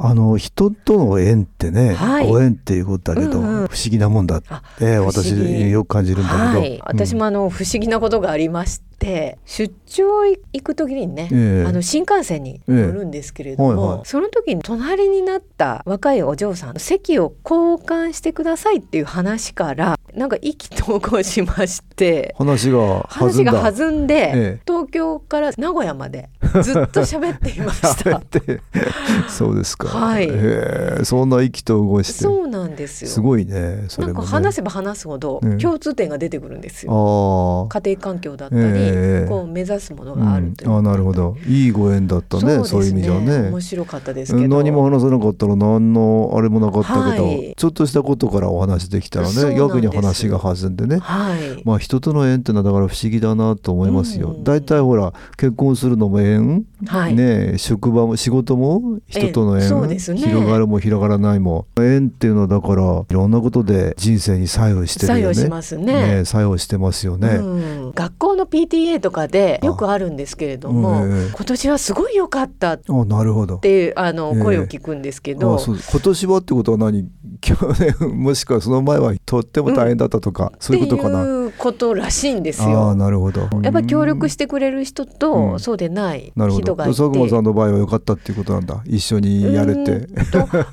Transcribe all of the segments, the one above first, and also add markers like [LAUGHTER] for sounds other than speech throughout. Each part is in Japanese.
あの人との縁ってね、はい、ご縁っていうことだけど、うんうん、不思議なもんだって私よく感じるんだけど、はい、私もあの不思議なことがありまして出張行く時にね、えー、あの新幹線に乗るんですけれども、えーはいはい、その時に隣になった若いお嬢さん席を交換してくださいっていう話からなんか意気投合しまして話が話が弾んで、ええ、東京から名古屋までずっと喋っていました。そうですか。はい。そんな意気投合して。そうなんですよ。すごいねそれ、ね、なんか話せば話すほど共通点が出てくるんですよ、家庭環境だったり、えー、こう目指すものがあるという、うん、あなるほど。いいご縁だったねそういう意味じゃね。面白かったですけど。何も話さなかったら何のあれもなかったけど、はい、ちょっとしたことからお話できたらね逆に話が弾んでね、はい、まあ人との縁ってのはだから不思議だなと思いますよ。大体、ほら結婚するのも縁、はい、ね職場も仕事も人との縁、ね、広がるも広がらないも。縁っていうのはだからいろんなことで人生に作用してるよね。作用しますね。ね作用してますよね、うん。学校の PTA とかでよくあるんですけれども、えー、今年はすごい良かったっていうあの声を聞くんですけど、えー、今年はってことは何？去年もしくはその前はとっても大変だったとか、うん、そういうことかな。いうことらしいんですよ。あなるほど。やっぱり協力してくれる人と、そうでない人がいて。佐久間さんの場合は良かったっていうことなんだ。一緒にやれて。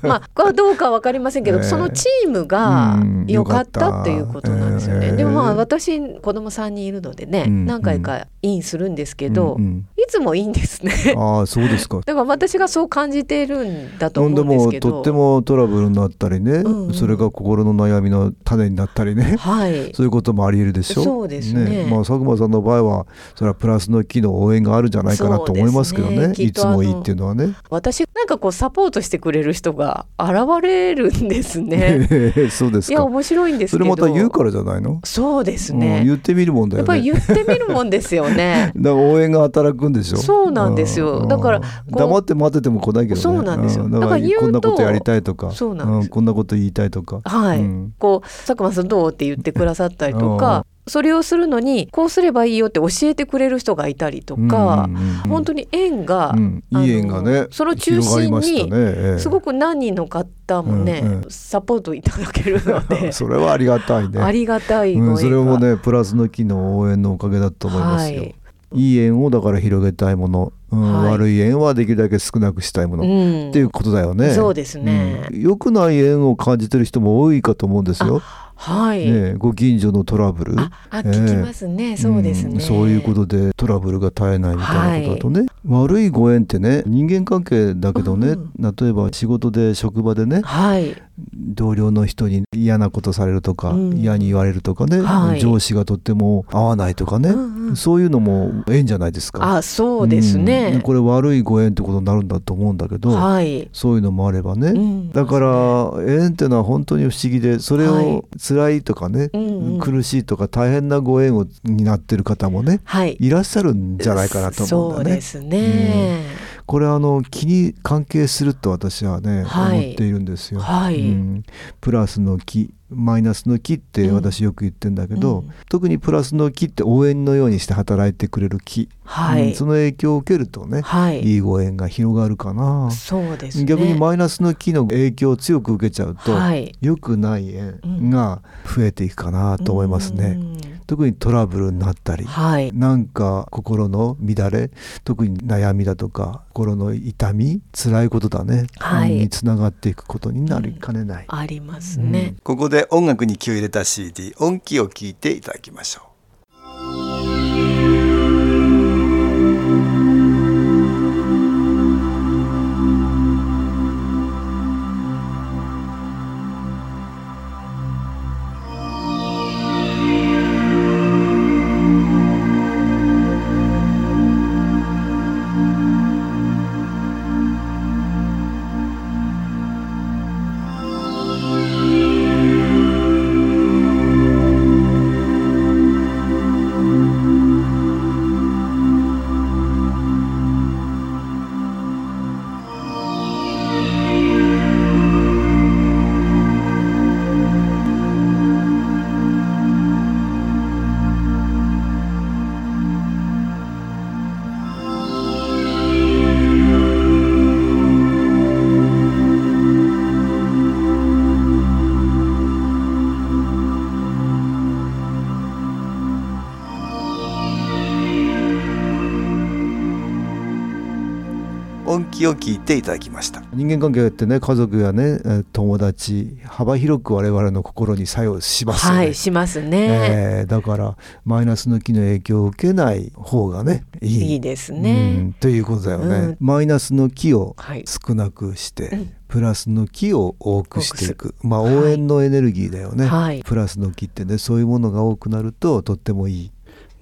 まあどうかわかりませんけど、[LAUGHS] えー、そのチームが良かったっていうことなんですよね。えー、でもまあ私子供三人いるのでね、何回かインするんですけど、いつもいいんですね。ああそうですか。だから私がそう感じているんだと思うんですけど。とってもトラブルになったりね、うんうん、それが心の悩みの種になったりね、はい、そういうこともあり得るでしょ？そうですね、ね、まあ、佐久間さんの場合はそれはプラスの機能応援があるんじゃないかなと思いますけどね、ね、いつもいいっていうのはね。私なんかこうサポートしてくれる人が現れるんですね。[LAUGHS] そうですいや面白いんですそれまた言うからじゃないの？そうですね、うん、言ってみるもんだよね。やっぱり言ってみるもんですよね。[LAUGHS] だから応援が働くんでしょそうなんですよ、うん、だから黙って待ってても来ないけど、ね、そうなんですよ、だからこんなことやりたいとか。そうなんです、こんなこと言いたいとか。はい、こう佐久間さんどうって言ってくださったりとか [LAUGHS] それをするのにこうすればいいよって教えてくれる人がいたりとか、本当に縁が、うん、いい縁がねその中心にすごく何人の方もね、うん。うん、サポートいただけるので [LAUGHS] それはありがたいね。ありがたい、うん、それもねプラスの機能応援のおかげだと思いますよ。はいいい縁をだから広げたいもの、うんはい、悪い縁はできるだけ少なくしたいもの、うん、っていうことだよね。そうですね、うん、良くない縁を感じてる人も多いかと思うんですよ。はい、ね、ご近所のトラブル。ああ、聞きますね。そうですね、うん、そういうことでトラブルが絶えないみたいなことだとね、はい、悪いご縁ってね人間関係だけどね、うん、例えば仕事で職場でね、はい、同僚の人に嫌なことされるとか、うん、嫌に言われるとかね、はい、上司がとっても合わないとかね、うんうん、そういうのも縁じゃないですか。あそうですね、これ悪いご縁ってことになるんだと思うんだけど、はい、そういうのもあればね、だから縁っていうのは本当に不思議でそれを辛い。とかね、うんうん、苦しいとか大変なご縁をになってる方もね、はい、いらっしゃるんじゃないかなと思うんだね。そうですね、うんこれはあの気に関係すると私はね、はい、思っているんですよ。はい、うん、プラスの気マイナスの気って私よく言ってんだけど、うん、特にプラスの気って応援のようにして働いてくれる気、はい、うん、その影響を受けるとね、はい、いいご縁が広がるかな。そうです、ね、逆にマイナスの気の影響を強く受けちゃうと、はい、良くない縁が増えていくかなと思いますね。特にトラブルになったり、はい、なんか心の乱れ特に悩みだとか心の痛み辛いことだね、はい、につながっていくことになりかねない、うん、ありますね、うん、ここで音楽に気を入れた CD 音気を聞いていただきましょうを聞いていただきました。人間関係ってね家族やね友達幅広く我々の心に作用しますよね、はい、しますね、えー、だからマイナスの気の影響を受けない方がねいい。いいですね、うん、ということだよね、うん、マイナスの気を少なくして、はいプラスの気を多くしていく。まあ応援のエネルギーだよね、はい、プラスの気ってねそういうものが多くなるととってもいい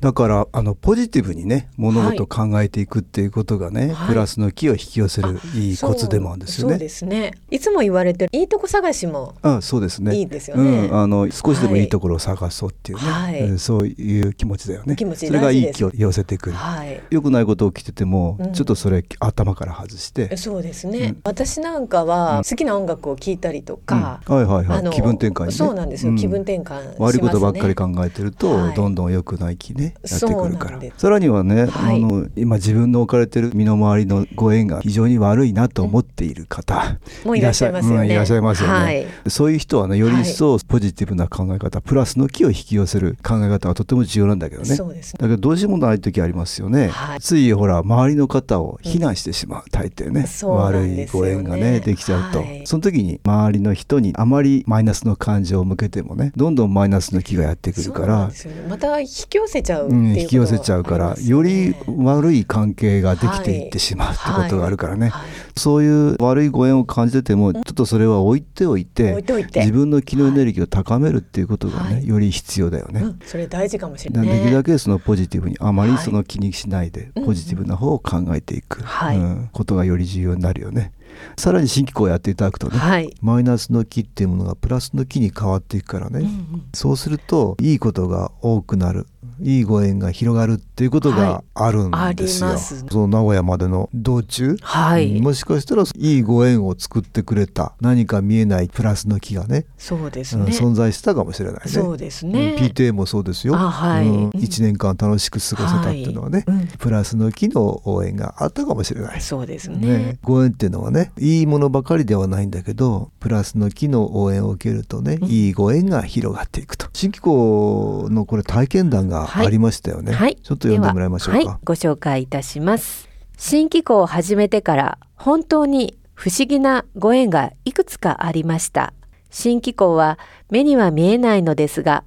だからあのポジティブにね物事を考えていくっていうことがね、はい、プラスの気を引き寄せるいいコツでもあるんですよね。そうですね。いつも言われてるいいとこ探しもあそうですね。いいですよね。うん、あの少しでもいいところを探そうっていうね、はい、そういう気持ちだよね。気持ちそれがいい気を寄せてくる。はい、よくないこと起きてても、うん、ちょっとそれ頭から外して。そうですね。うん、私なんかは好きな音楽を聴いたりとか、うん、はいはいはい。気分転換に、ね、そうなんですよ。気分転換、ね、悪いことばっかり考えてると、どんどん良くない気ねやってくるから。さらにはね、はい、あの今自分の置かれてる身の回りのご縁が非常に悪いなと思っている方、もういらっしゃいますよね、うん、いらっしゃいますよね、はい、そういう人はねより一層ポジティブな考え方、プラスの気を引き寄せる考え方がとても重要なんだけどね。そうです。だけどどうしようもない時ありますよね、ついほら周りの方を非難してしまう、大抵ね、悪いご縁がねできちゃうと、その時に周りの人にあまりマイナスの感情を向けてもねどんどんマイナスの気がやってくるから、ね、また引き寄せちゃう、うん、引き寄せちゃうからより悪い関係ができていってしまうってことがあるからね、そういう悪いご縁を感じてても、ちょっとそれは置いておいて自分の気のエネルギーを高めるっていうことがね、より必要だよね、うん、それ大事かもしれない、できるだけそのポジティブにあまりその気にしないで、ポジティブな方を考えていく、うん、ことがより重要になるよね。さらに新機構をやっていただくとね、はい、マイナスの気っていうものがプラスの気に変わっていくからね、うんうん、そうするといいことが多くなる。いいご縁が広がるっていうことがあるんですよ。はい、その名古屋までの道中、はい、もしかしたらいいご縁を作ってくれた何か見えないプラスの気がねそうですね、うん、存在したかもしれないね。そうですね、うん、PTA もそうですよ、はい、うん、1年間楽しく過ごせたっていうのはね、はい、プラスの気の応援があったかもしれない。そうですね、ね、ご縁っていうのはねいいものばかりではないんだけどプラスの気の応援を受けるとね、いいご縁が広がっていくと。新機構のこれ体験談がありましたよね。はい、ちょっと読んでもらいましょうか。はい、ご紹介いたします。新機構を始めてから本当に不思議なご縁がいくつかありました。新機構は目には見えないのですが、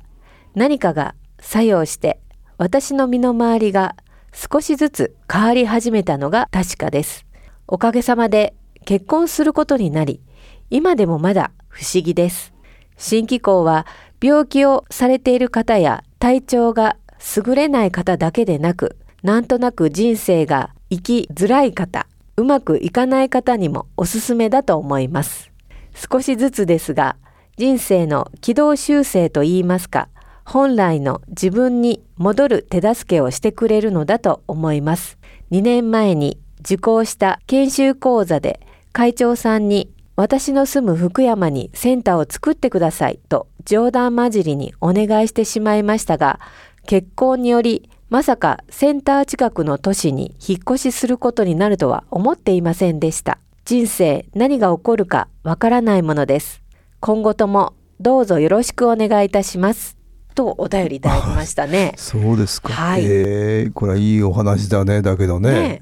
何かが作用して私の身の回りが少しずつ変わり始めたのが確かです。おかげさまで結婚することになり、今でもまだ不思議です。新機構は病気をされている方や体調が優れない方だけでなく、なんとなく人生が生きづらい方、うまくいかない方にもおすすめだと思います。少しずつですが、人生の軌道修正といいますか、本来の自分に戻る手助けをしてくれるのだと思います。2年前に受講した研修講座で会長さんに私の住む福山にセンターを作ってくださいと冗談交じりにお願いしてしまいましたが、結婚によりまさかセンター近くの都市に引っ越しすることになるとは思っていませんでした。人生何が起こるかわからないものです。今後ともどうぞよろしくお願いいたします。とお便りいただきましたね。[LAUGHS] そうですか。はい、えー、これはいいお話だねだけどね。ね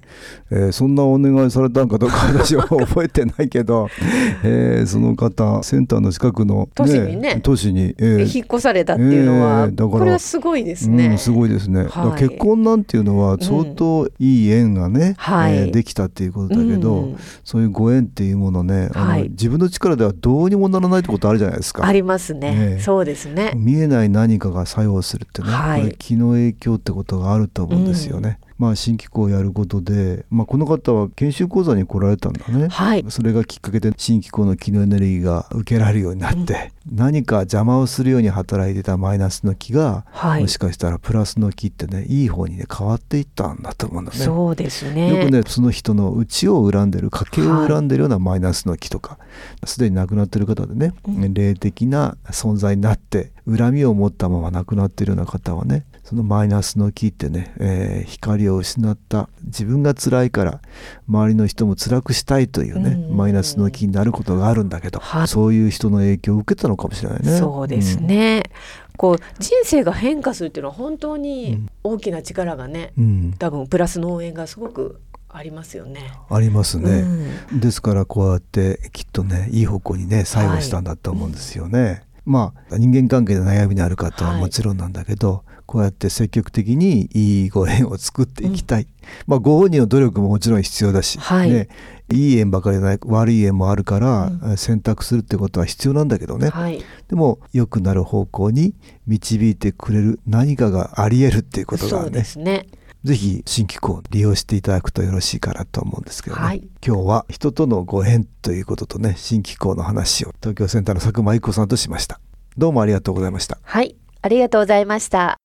えー、そんなお願いされたんかどうか私は覚えてないけど、[LAUGHS] えー、その方センターの近くの、ね、都市にね都市に、えー、引っ越されたっていうのは、えー、だからこれはすごいですね。うん、すごいですね。はい、結婚なんていうのは相当いい縁がね、うん、えー、できたっていうことだけど、うん、そういうご縁っていうものね、あの、はい、自分の力ではどうにもならないってことあるじゃないですか。ありますね。そうですね。見えない何かが作用するってね、はい、これ気の影響ってことがあると思うんですよね。まあ、新機構をやることで、まあ、この方は研修講座に来られたんだね、はい、それがきっかけで新機構の気のエネルギーが受けられるようになって、うん、何か邪魔をするように働いてたマイナスの気が、はい、もしかしたらプラスの気ってねいい方にね変わっていったんだと思うんだね。そうですね。よくねその人の内を恨んでる家計を恨んでるようなマイナスの気とかすで、に亡くなってる方でね、うん、霊的な存在になって恨みを持ったまま亡くなってるような方はねそのマイナスの木ってね、えー、光を失った自分が辛いから周りの人も辛くしたいというね、うん、マイナスの木になることがあるんだけど、そういう人の影響を受けたのかもしれないね。そうですね、うん、こう人生が変化するっていうのは本当に大きな力がね、うん、多分プラスの応援がすごくありますよね。ありますね。ですからこうやってきっとねいい方向にね作用したんだと思うんですよね。はいまあ人間関係で悩みのある方はもちろんなんだけど、はいこうやって積極的にいいご縁を作っていきたい、うん、まあご本人の努力ももちろん必要だし、はい、ね、いい縁ばかりじゃない悪い縁もあるから、うん、選択するってことは必要なんだけどね、はい、でも良くなる方向に導いてくれる何かがありえるっていうことがね。ね。ぜひ新機構を利用していただくとよろしいかなと思うんですけどね、はい、今日は人とのご縁ということとね新機構の話を東京センターの佐久間一子さんとしました。どうもありがとうございました。はい。ありがとうございました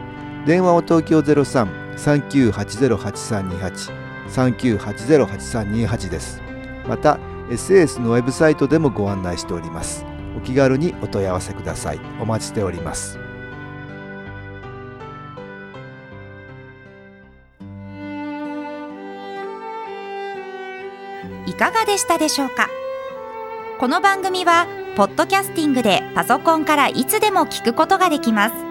電話を東京03-3980-8328 3980-8328です。また SS のウェブサイトでもご案内しております。お気軽にお問い合わせください。お待ちしております。いかがでしたでしょうか？この番組はポッドキャスティングでパソコンからいつでも聞くことができます。